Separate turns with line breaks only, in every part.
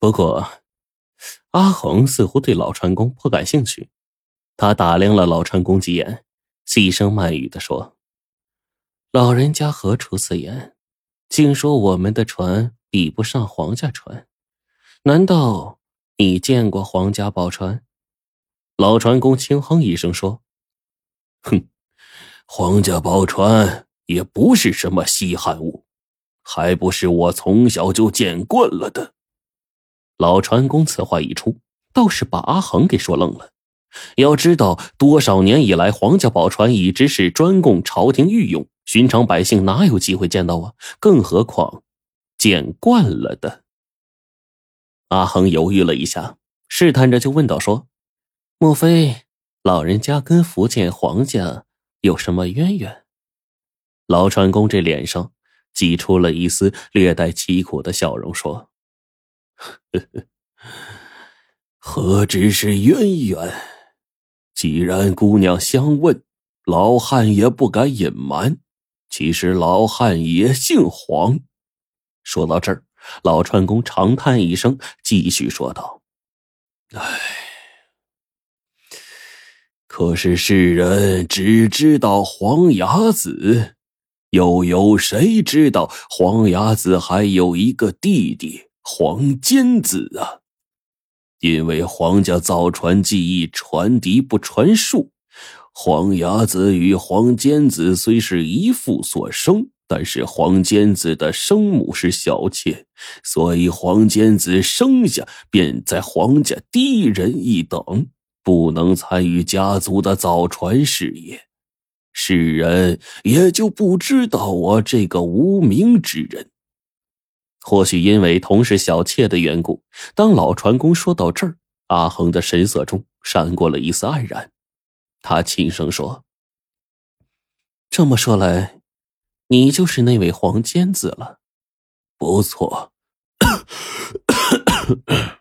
不过，阿红似乎对老船工颇感兴趣。他打量了老船工几眼，细声慢语的说：“老人家何出此言？竟说我们的船比不上皇家船？难道你见过皇家宝船？”老船工轻哼一声说：“
哼，皇家宝船也不是什么稀罕物，还不是我从小就见惯了的。”
老船工此话一出，倒是把阿恒给说愣了。要知道，多少年以来，皇家宝船一直是专供朝廷御用，寻常百姓哪有机会见到啊？更何况见惯了的。阿恒犹豫了一下，试探着就问道：“说，莫非老人家跟福建皇家有什么渊源？”老船工这脸上挤出了一丝略带凄苦的笑容，说。
何止是渊源？既然姑娘相问，老汉也不敢隐瞒。其实老汉也姓黄。
说到这儿，老川公长叹一声，继续说道：“
唉，可是世人只知道黄牙子，又有谁知道黄牙子还有一个弟弟？”黄坚子啊，因为皇家造船技艺传嫡不传庶，黄牙子与黄坚子虽是一父所生，但是黄坚子的生母是小妾，所以黄坚子生下便在皇家低人一等，不能参与家族的造船事业，世人也就不知道我这个无名之人。
或许因为同是小妾的缘故，当老船工说到这儿，阿恒的神色中闪过了一丝黯然。他轻声说：“这么说来，你就是那位黄坚子了。”
不错。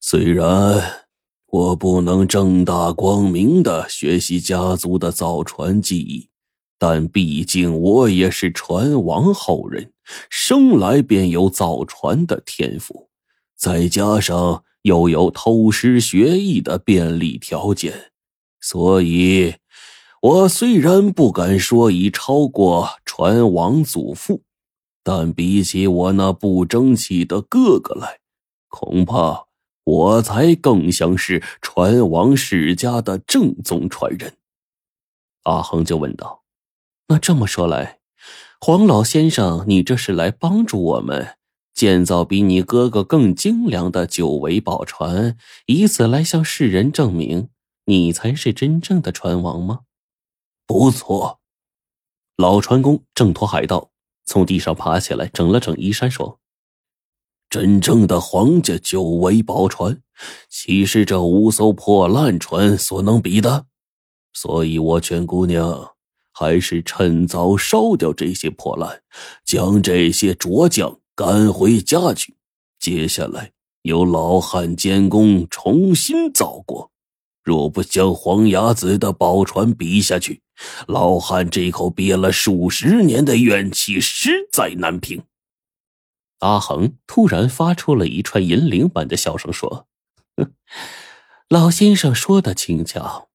虽然我不能正大光明的学习家族的造船技艺。但毕竟我也是船王后人，生来便有造船的天赋，再加上又有偷师学艺的便利条件，所以，我虽然不敢说已超过船王祖父，但比起我那不争气的哥哥来，恐怕我才更像是船王世家的正宗传人。
阿恒就问道。那这么说来，黄老先生，你这是来帮助我们建造比你哥哥更精良的九尾宝船，以此来向世人证明你才是真正的船王吗？
不错。
老船工挣脱海盗，从地上爬起来，整了整衣衫，说：“
真正的皇家九尾宝船，岂是这五艘破烂船所能比的？所以我劝姑娘。”还是趁早烧掉这些破烂，将这些浊匠赶回家去。接下来由老汉监工重新造过。若不将黄牙子的宝船比下去，老汉这口憋了数十年的怨气实在难平。
阿恒突然发出了一串银铃般的笑声，说：“老先生说的轻巧，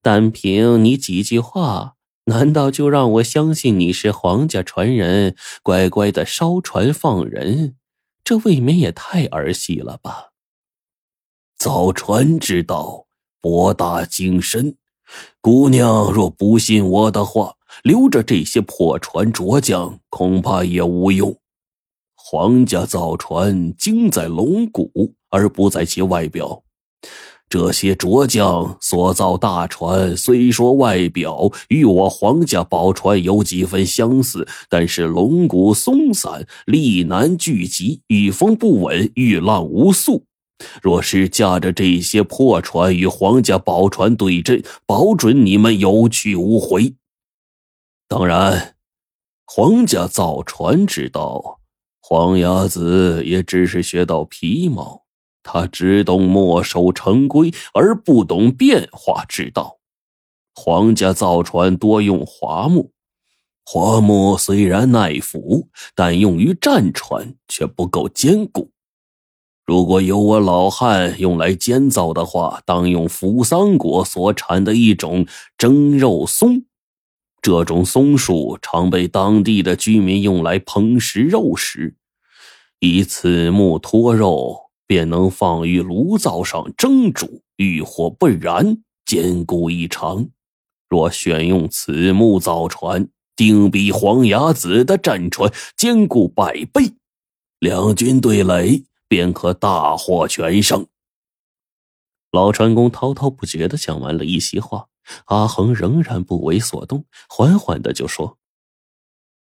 单凭你几句话。”难道就让我相信你是皇家传人，乖乖的烧船放人？这未免也太儿戏了吧！
造船之道博大精深，姑娘若不信我的话，留着这些破船浊匠恐怕也无用。皇家造船精在龙骨，而不在其外表。这些拙匠所造大船，虽说外表与我皇家宝船有几分相似，但是龙骨松散，力难聚集，御风不稳，遇浪无速。若是驾着这些破船与皇家宝船对阵，保准你们有去无回。当然，皇家造船之道，黄牙子也只是学到皮毛。他只懂墨守成规，而不懂变化之道。皇家造船多用桦木，桦木虽然耐腐，但用于战船却不够坚固。如果由我老汉用来建造的话，当用扶桑果所产的一种蒸肉松。这种松树常被当地的居民用来烹食肉食，以此木脱肉，便能放于炉灶上蒸煮，遇火不燃，坚固异常。若选用此木造船，定比黄牙子的战船坚固百倍，两军对垒。便可大获全胜。
老船工滔滔不绝的讲完了一席话，阿恒仍然不为所动，缓缓的就说：“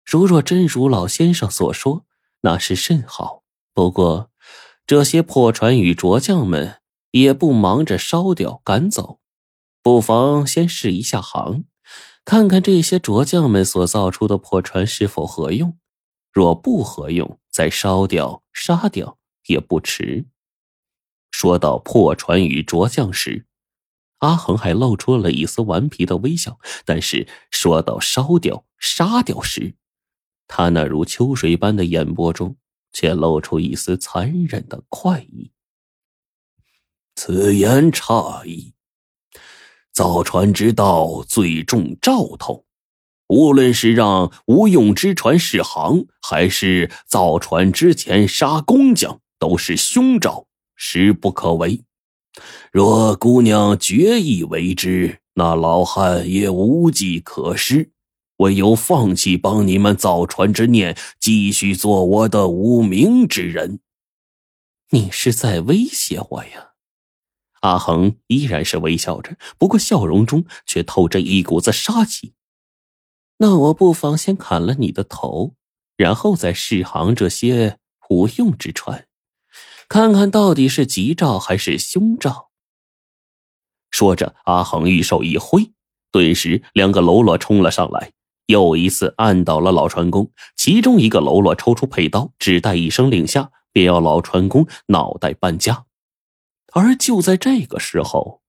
如若真如老先生所说，那是甚好。不过，这些破船与着将们也不忙着烧掉赶走，不妨先试一下航，看看这些着将们所造出的破船是否合用。若不合用，再烧掉杀掉。”也不迟。说到破船与着将时，阿恒还露出了一丝顽皮的微笑；但是说到烧掉、杀掉时，他那如秋水般的眼波中却露出一丝残忍的快意。
此言差矣。造船之道最重兆头，无论是让无用之船试航，还是造船之前杀工匠。都是凶兆，实不可为。若姑娘决意为之，那老汉也无计可施，唯有放弃帮你们造船之念，继续做我的无名之人。
你是在威胁我呀？阿恒依然是微笑着，不过笑容中却透着一股子杀气。那我不妨先砍了你的头，然后再试航这些无用之船。看看到底是吉兆还是凶兆。说着，阿恒玉手一挥，顿时两个喽啰冲了上来，又一次按倒了老船工。其中一个喽啰抽出佩刀，只待一声令下，便要老船工脑袋搬家。而就在这个时候，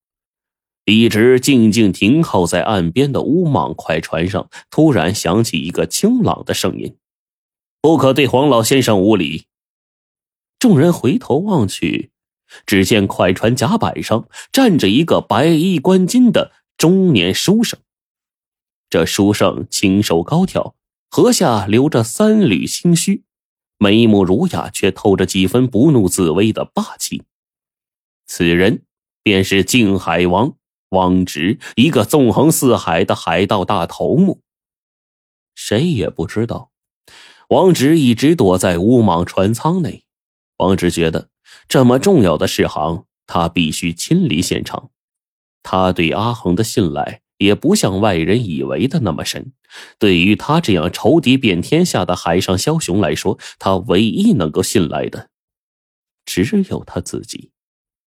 一直静静停靠在岸边的乌蟒快船上，突然响起一个清朗的声音：“不可对黄老先生无礼。”众人回头望去，只见快船甲板上站着一个白衣冠巾的中年书生。这书生清瘦高挑，颌下留着三缕清须，眉目儒雅，却透着几分不怒自威的霸气。此人便是靖海王汪直，一个纵横四海的海盗大头目。谁也不知道，汪直一直躲在乌蟒船舱内。王直觉得这么重要的事行，他必须亲临现场。他对阿恒的信赖也不像外人以为的那么神。对于他这样仇敌遍天下的海上枭雄来说，他唯一能够信赖的，只有他自己。